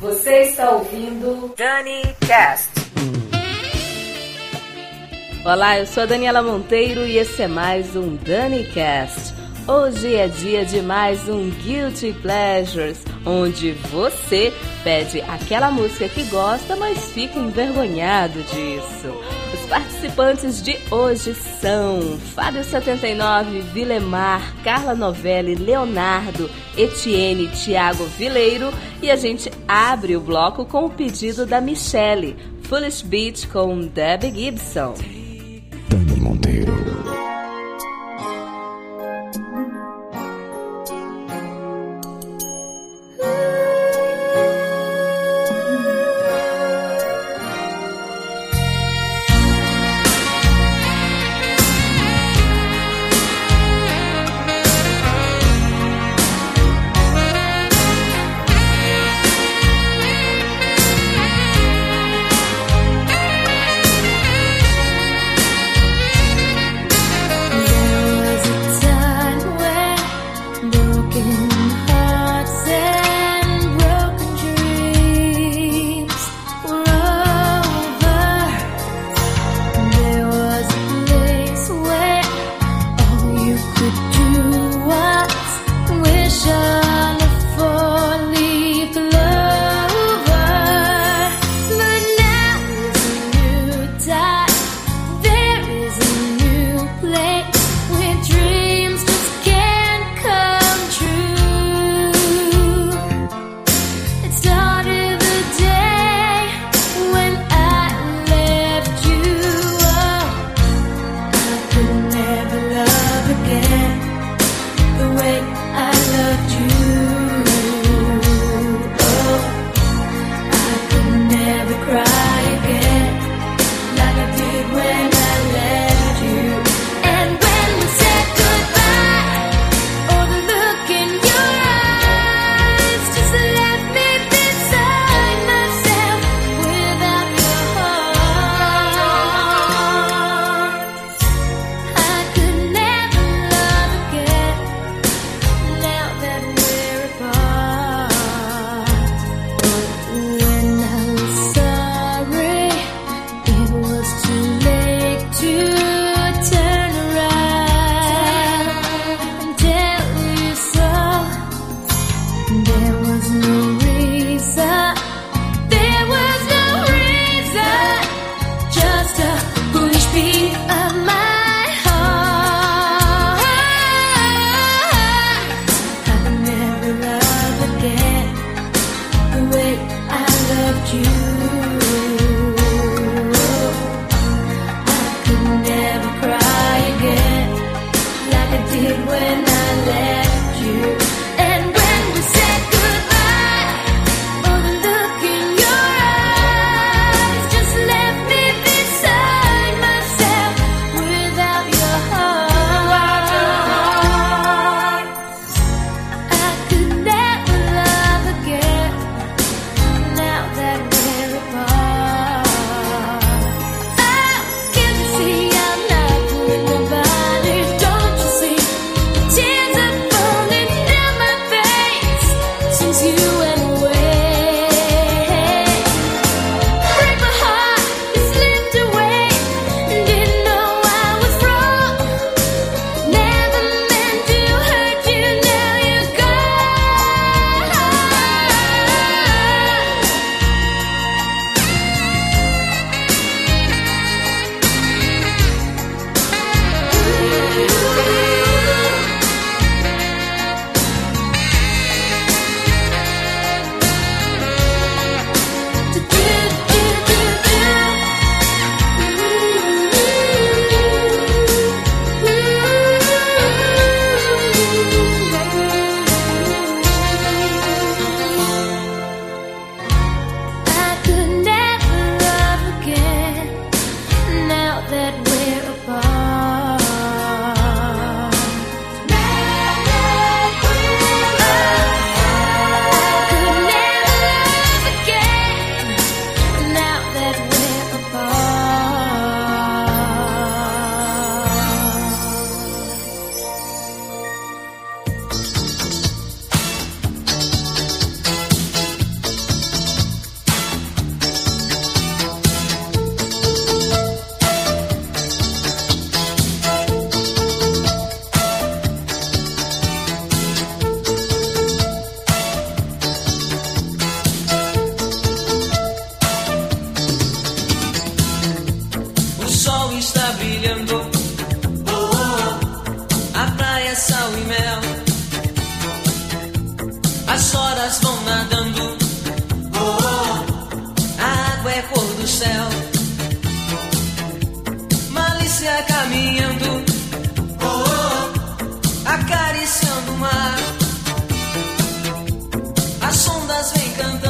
Você está ouvindo Dani Cast. Olá, eu sou a Daniela Monteiro e esse é mais um Dani Cast. Hoje é dia de mais um Guilty Pleasures, onde você pede aquela música que gosta, mas fica envergonhado disso. Participantes de hoje são Fábio 79, Vilemar, Carla Novelli, Leonardo, Etienne, Tiago Vileiro e a gente abre o bloco com o pedido da Michelle, Foolish Beach com Debbie Gibson. nos encantan.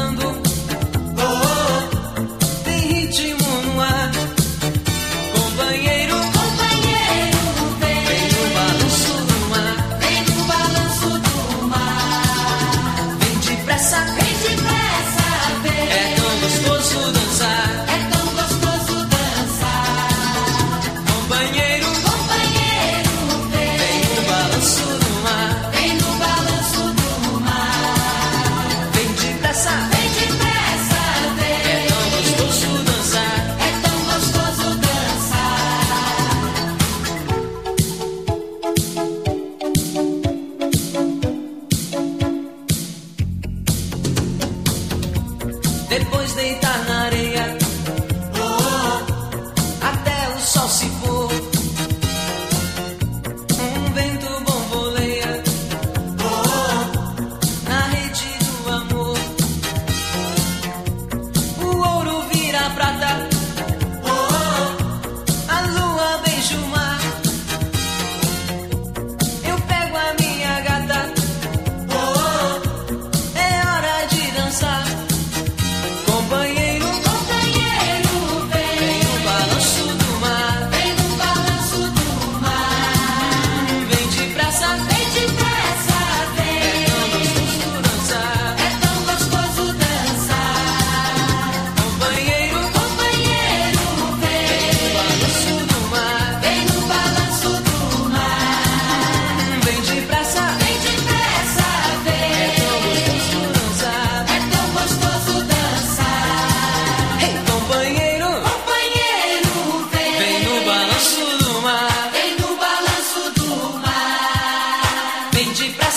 de pra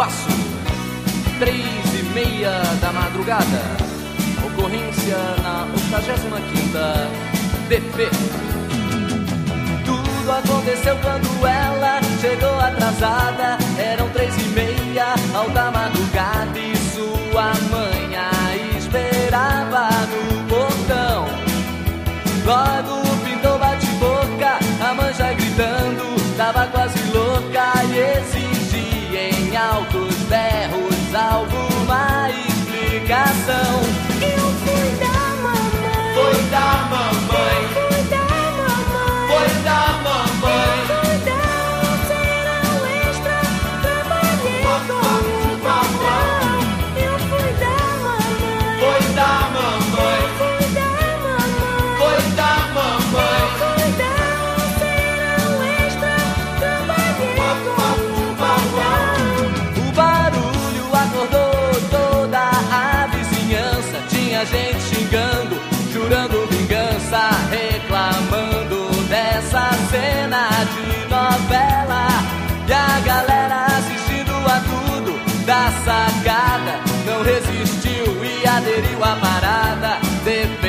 Iguaçu, três e meia da madrugada. Ocorrência na 85 DP. Tudo aconteceu quando ela chegou atrasada. Eram três e meia alta da madrugada e sua mãe a esperava no portão. Logo pintou bate-boca, a mãe já gritando, tava quase louca e exigia em algo. sugeriu a parada. Depois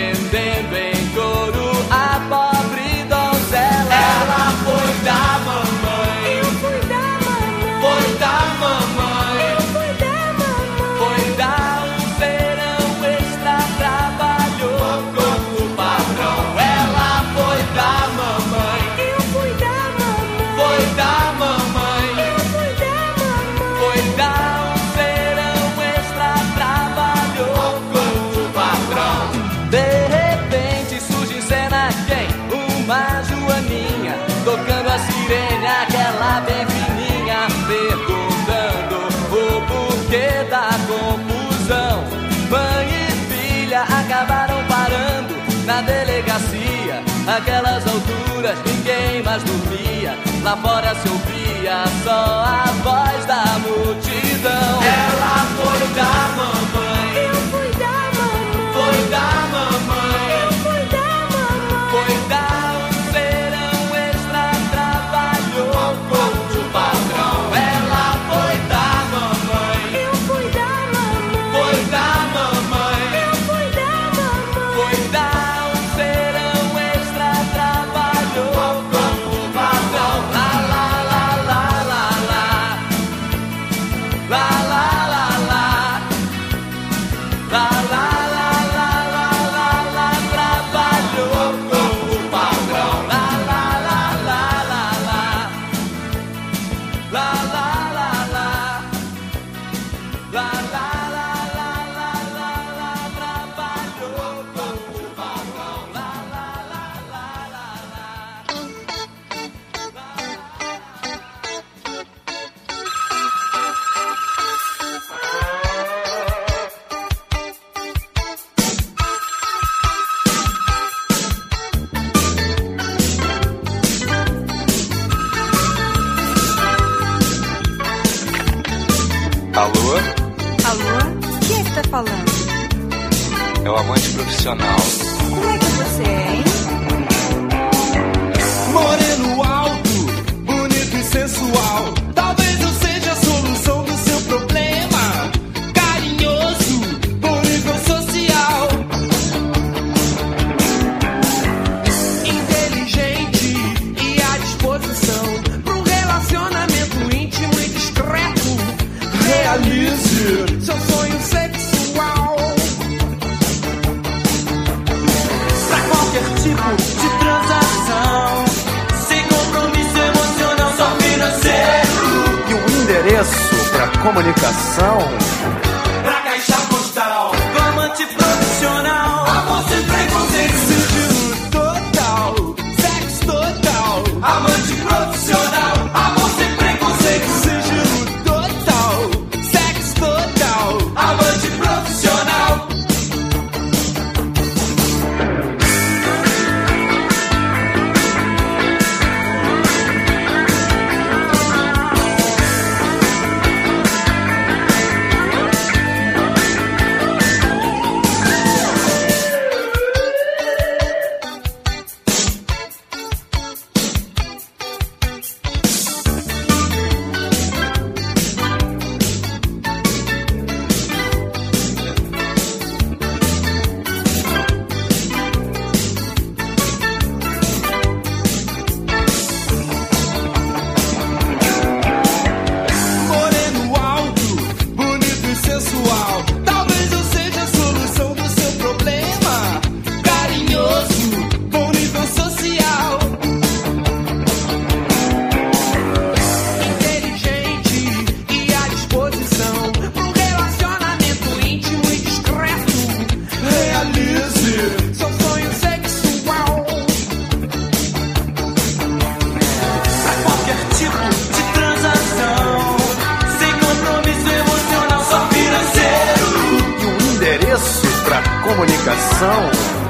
Aquelas alturas ninguém mais dormia. Lá fora se ouvia só a voz da multidão. Ela foi da mamãe. Comunicação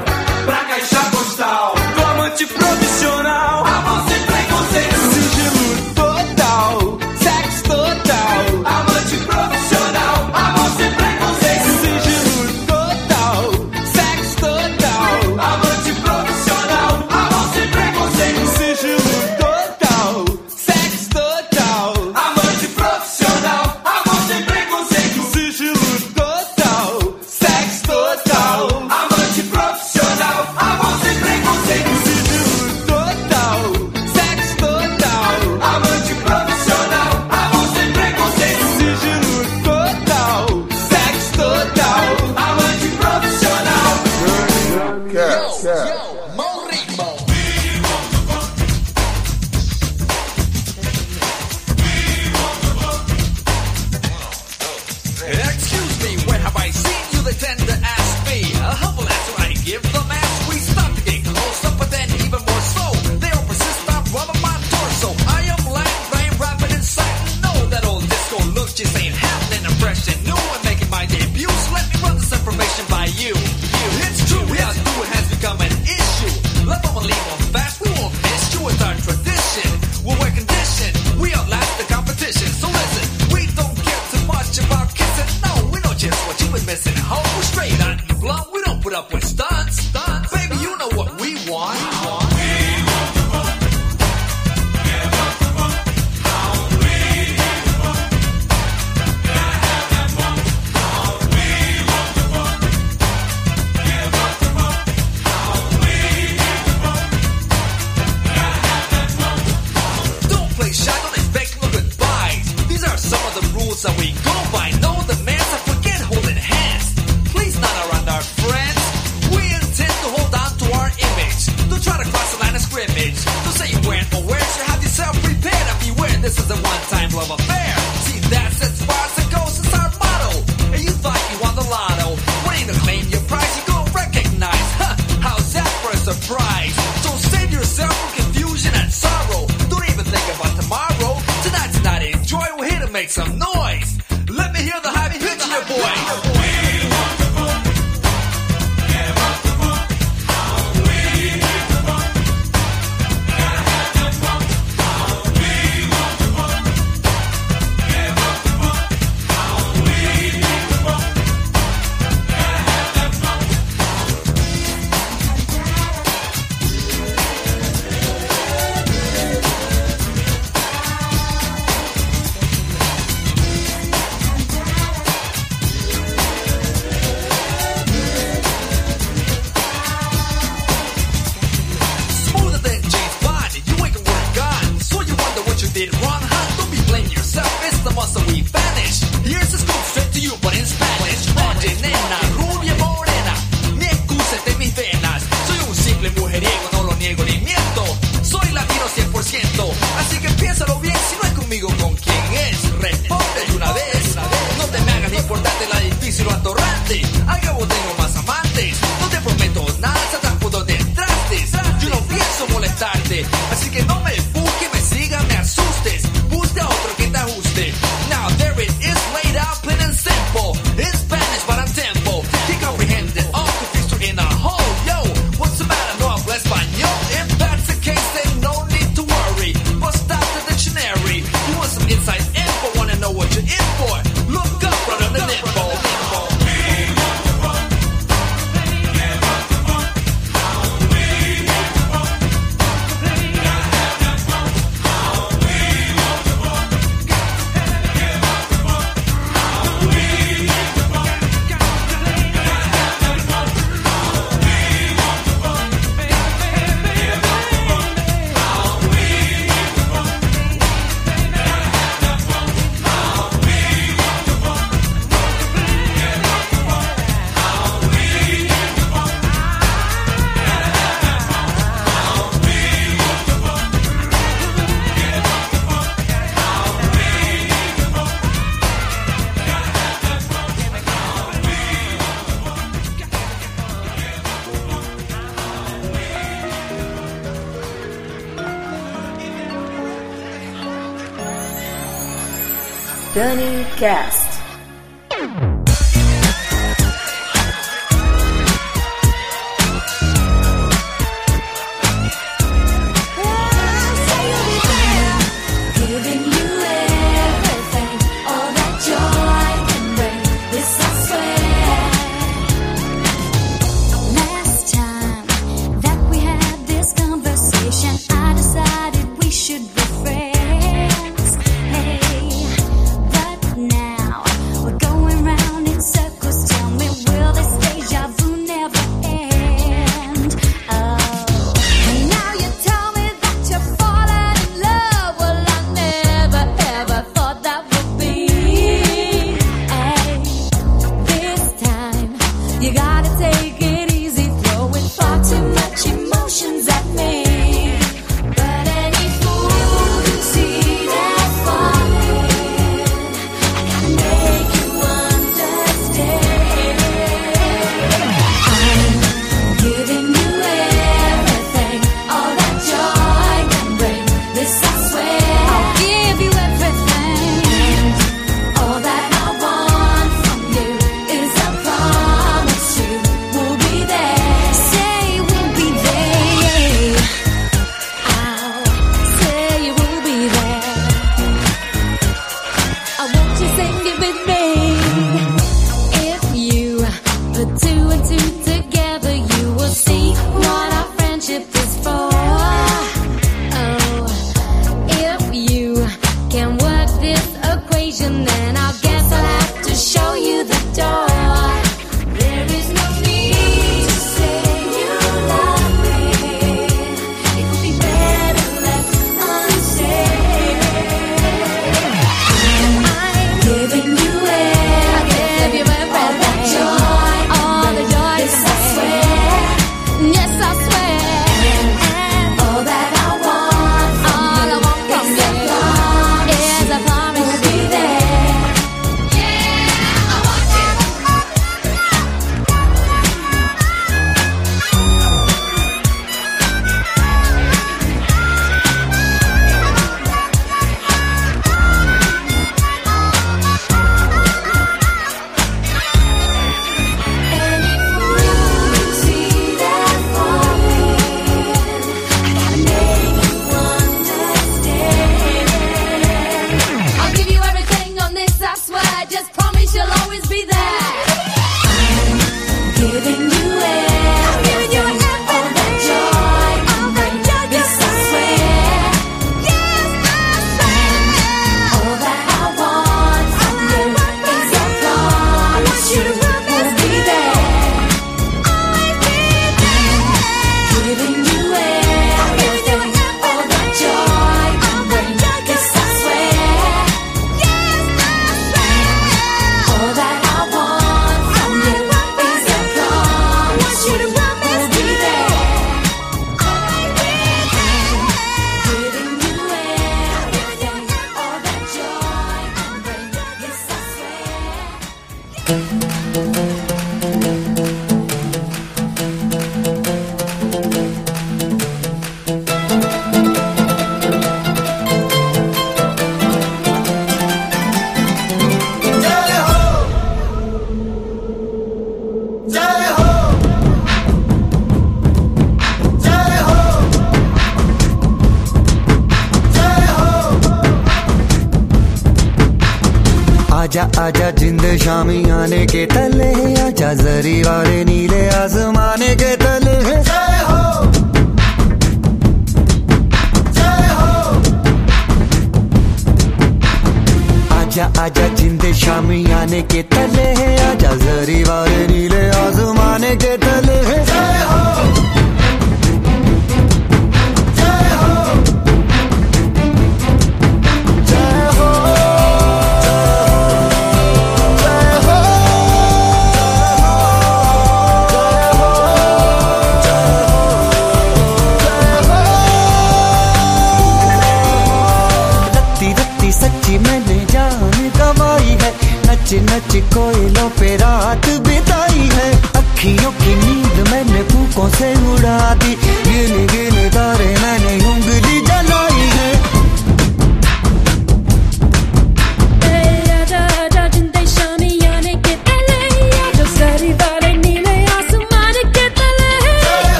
Dani Cast.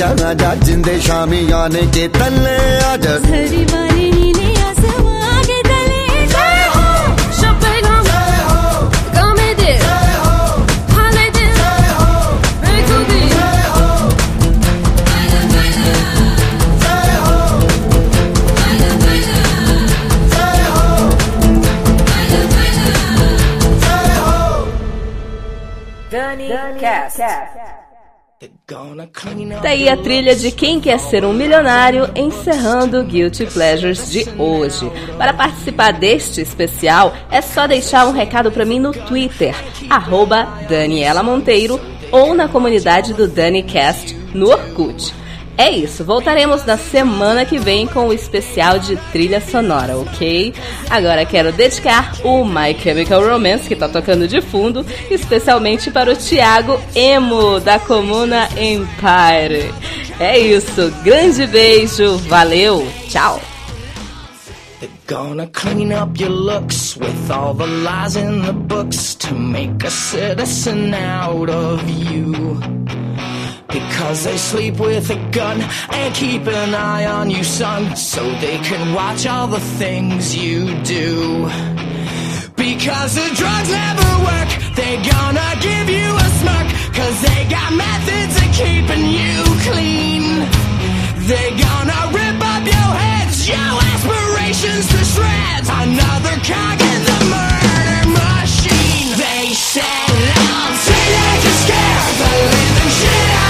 जाना जा जिंदे शामी आने के तले आ जा aí a trilha de Quem Quer Ser um Milionário, encerrando o Guilty Pleasures de hoje. Para participar deste especial, é só deixar um recado para mim no Twitter, arroba Daniela Monteiro, ou na comunidade do DaniCast no Orkut. É isso, voltaremos na semana que vem com o especial de trilha sonora, ok? Agora quero dedicar o My Chemical Romance, que tá tocando de fundo, especialmente para o Thiago Emo, da Comuna Empire. É isso, grande beijo, valeu, tchau! Gonna clean up your looks with all the lies in the books to make a citizen out of you. Because they sleep with a gun and keep an eye on you, son, so they can watch all the things you do. Because the drugs never work, they gonna give you a smirk, cause they got methods of keeping you clean. They gonna rip up your heads, your aspirations to shreds. Another cog in the murder machine. They said I'm teenagers scare the living shit out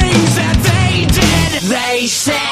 said,